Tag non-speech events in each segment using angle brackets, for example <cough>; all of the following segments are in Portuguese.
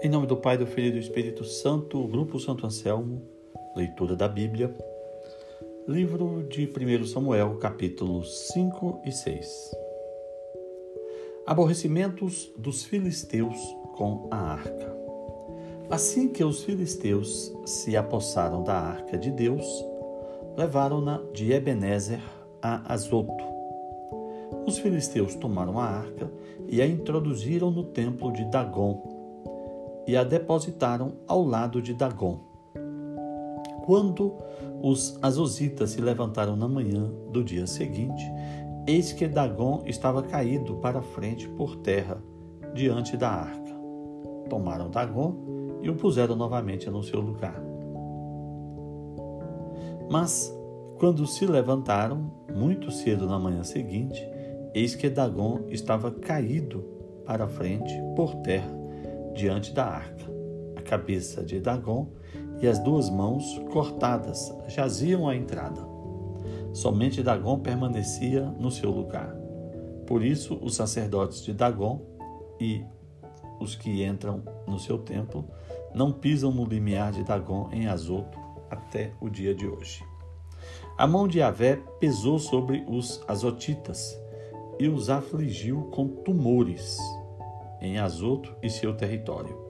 Em nome do Pai, do Filho e do Espírito Santo, Grupo Santo Anselmo, leitura da Bíblia, livro de 1 Samuel, capítulos 5 e 6. Aborrecimentos dos filisteus com a arca. Assim que os filisteus se apossaram da arca de Deus, levaram-na de Ebenezer a Azoto. Os filisteus tomaram a arca e a introduziram no templo de Dagon e a depositaram ao lado de Dagon. Quando os azositas se levantaram na manhã do dia seguinte, eis que Dagon estava caído para frente por terra, diante da arca. Tomaram Dagon e o puseram novamente no seu lugar. Mas, quando se levantaram, muito cedo na manhã seguinte, eis que Dagon estava caído para frente por terra, diante da arca. A cabeça de Dagon e as duas mãos cortadas jaziam à entrada. Somente Dagon permanecia no seu lugar. Por isso, os sacerdotes de Dagon e os que entram no seu templo não pisam no limiar de Dagon em Azoto até o dia de hoje. A mão de Yahvé pesou sobre os azotitas e os afligiu com tumores em Azoto e seu território.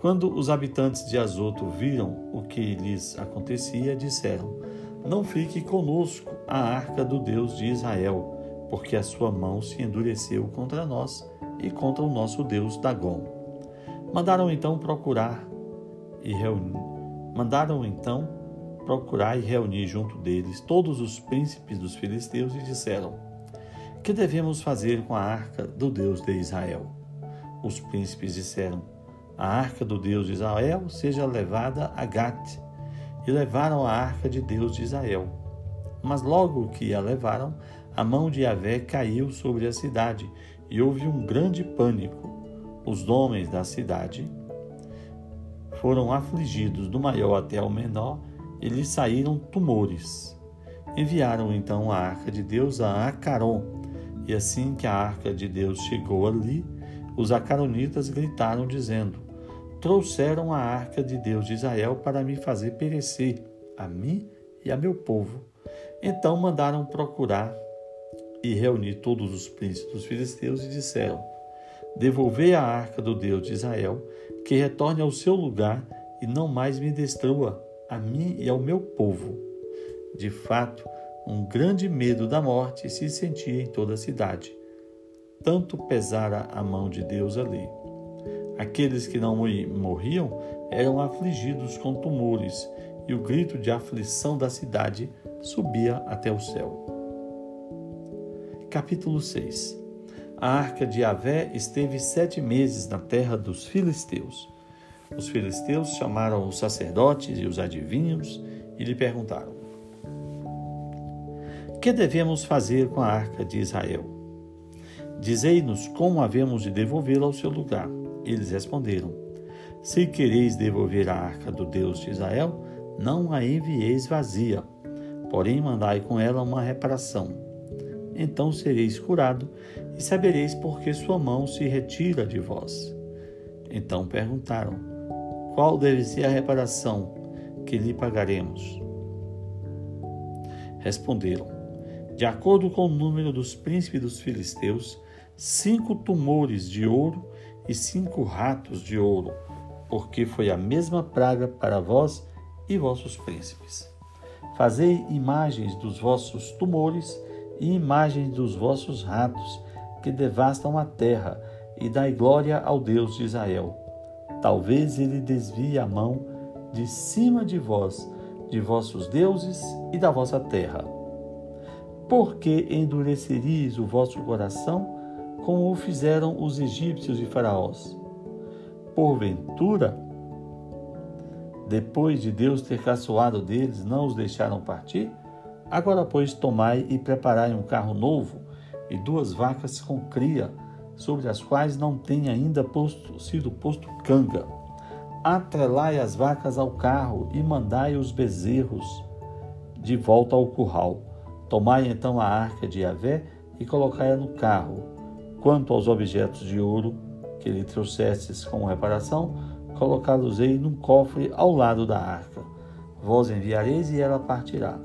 Quando os habitantes de Azoto viram o que lhes acontecia, disseram: Não fique conosco a arca do Deus de Israel, porque a sua mão se endureceu contra nós e contra o nosso Deus Dagon. Mandaram então procurar e reunir. Mandaram então procurar e reunir junto deles todos os príncipes dos filisteus e disseram: Que devemos fazer com a arca do Deus de Israel? Os príncipes disseram: A arca do Deus de Israel seja levada a Gate. E levaram a arca de Deus de Israel. Mas logo que a levaram, a mão de Yahvé caiu sobre a cidade e houve um grande pânico. Os homens da cidade foram afligidos do maior até ao menor e lhes saíram tumores. Enviaram então a arca de Deus a Acaron, e assim que a arca de Deus chegou ali, os acaronitas gritaram, dizendo: Trouxeram a arca de Deus de Israel para me fazer perecer, a mim e a meu povo. Então mandaram procurar e reunir todos os príncipes dos filisteus e disseram: Devolvei a arca do Deus de Israel, que retorne ao seu lugar e não mais me destrua, a mim e ao meu povo. De fato, um grande medo da morte se sentia em toda a cidade tanto pesara a mão de Deus ali. Aqueles que não morriam eram afligidos com tumores, e o grito de aflição da cidade subia até o céu. Capítulo 6 A arca de Avé esteve sete meses na terra dos filisteus. Os filisteus chamaram os sacerdotes e os adivinhos e lhe perguntaram: Que devemos fazer com a arca de Israel? Dizei-nos como havemos de devolvê-la ao seu lugar. Eles responderam: Se quereis devolver a arca do Deus de Israel, não a envieis vazia, porém mandai com ela uma reparação. Então sereis curado e sabereis por que sua mão se retira de vós. Então perguntaram: Qual deve ser a reparação que lhe pagaremos? Responderam: De acordo com o número dos príncipes dos filisteus, cinco tumores de ouro e cinco ratos de ouro, porque foi a mesma praga para vós e vossos príncipes. Fazei imagens dos vossos tumores e imagens dos vossos ratos, que devastam a terra, e dai glória ao Deus de Israel. Talvez ele desvie a mão de cima de vós, de vossos deuses e da vossa terra. Porque endureceris o vosso coração como o fizeram os egípcios e faraós. Porventura, depois de Deus ter caçoado deles, não os deixaram partir? Agora, pois, tomai e preparai um carro novo e duas vacas com cria, sobre as quais não tem ainda posto, sido posto canga. Atrelai as vacas ao carro e mandai os bezerros de volta ao curral. Tomai então a arca de Yahvé e colocai-a no carro Quanto aos objetos de ouro, que lhe trouxestes como reparação, colocá-los-ei num cofre ao lado da arca. Vós enviareis e ela partirá.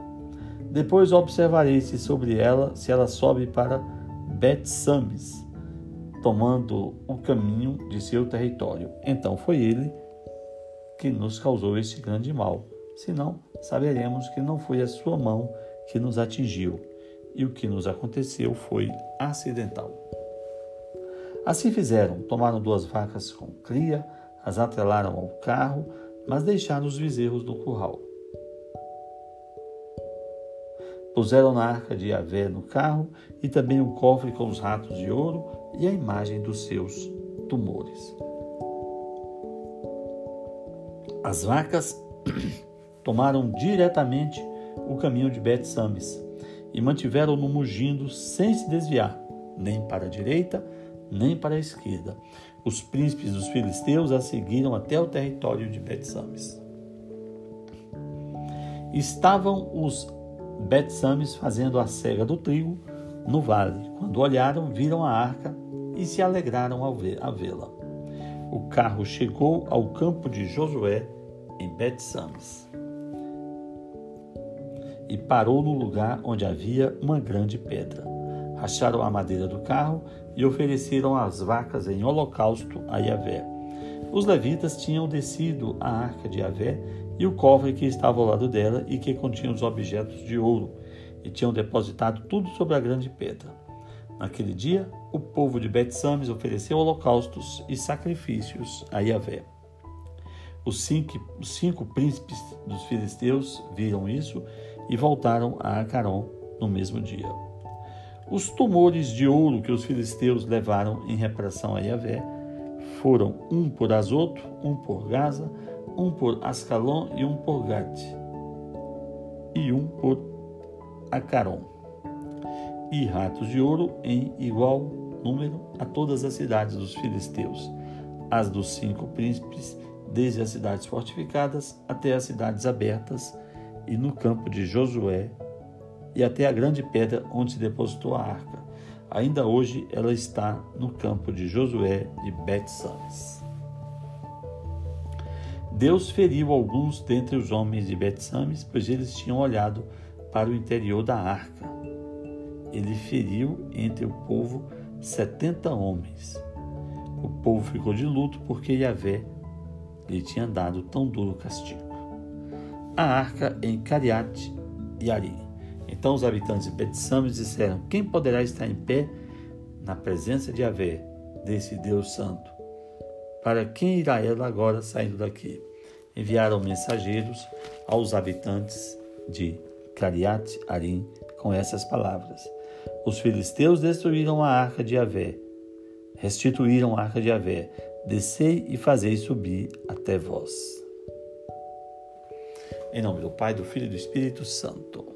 Depois observareis se sobre ela, se ela sobe para Bet-Sames, tomando o caminho de seu território. Então foi ele que nos causou este grande mal. Senão, saberemos que não foi a sua mão que nos atingiu, e o que nos aconteceu foi acidental. Assim fizeram, tomaram duas vacas com cria, as atrelaram ao carro, mas deixaram os bezerros no curral. Puseram na arca de Yahvé no carro e também um cofre com os ratos de ouro e a imagem dos seus tumores. As vacas <coughs> tomaram diretamente o caminho de Bet-Sames e mantiveram-no mugindo sem se desviar, nem para a direita, nem para a esquerda. Os príncipes dos filisteus a seguiram até o território de Bet-Sames. Estavam os Bet-Sames fazendo a cega do trigo no vale. Quando olharam, viram a arca e se alegraram ao vê-la. O carro chegou ao campo de Josué em Bet-Sames e parou no lugar onde havia uma grande pedra. Racharam a madeira do carro e ofereceram as vacas em holocausto a Yahvé. Os levitas tinham descido a arca de Yahvé e o cofre que estava ao lado dela e que continha os objetos de ouro, e tinham depositado tudo sobre a grande pedra. Naquele dia, o povo de Bet-Sames ofereceu holocaustos e sacrifícios a Yahvé. Os cinco, os cinco príncipes dos filisteus viram isso e voltaram a Acaron no mesmo dia. Os tumores de ouro que os filisteus levaram em reparação a Yahvé foram um por Azoto, um por Gaza, um por Ascalon e um por Gate, e um por Acaron. E ratos de ouro em igual número a todas as cidades dos filisteus, as dos cinco príncipes desde as cidades fortificadas até as cidades abertas e no campo de Josué e até a grande pedra onde se depositou a arca. Ainda hoje ela está no campo de Josué de Bet-Sames. Deus feriu alguns dentre os homens de Bet-Sames, pois eles tinham olhado para o interior da arca. Ele feriu entre o povo setenta homens. O povo ficou de luto porque Yahvé lhe tinha dado tão duro castigo. A arca em Cariate e Ari. Então os habitantes de Betsames disseram: Quem poderá estar em pé na presença de Avé, desse Deus Santo? Para quem irá ela agora saindo daqui? Enviaram mensageiros aos habitantes de Cariate Arim com essas palavras: Os filisteus destruíram a arca de Avé, restituíram a arca de Avé descei e fazei subir até vós. Em nome do Pai, do Filho e do Espírito Santo.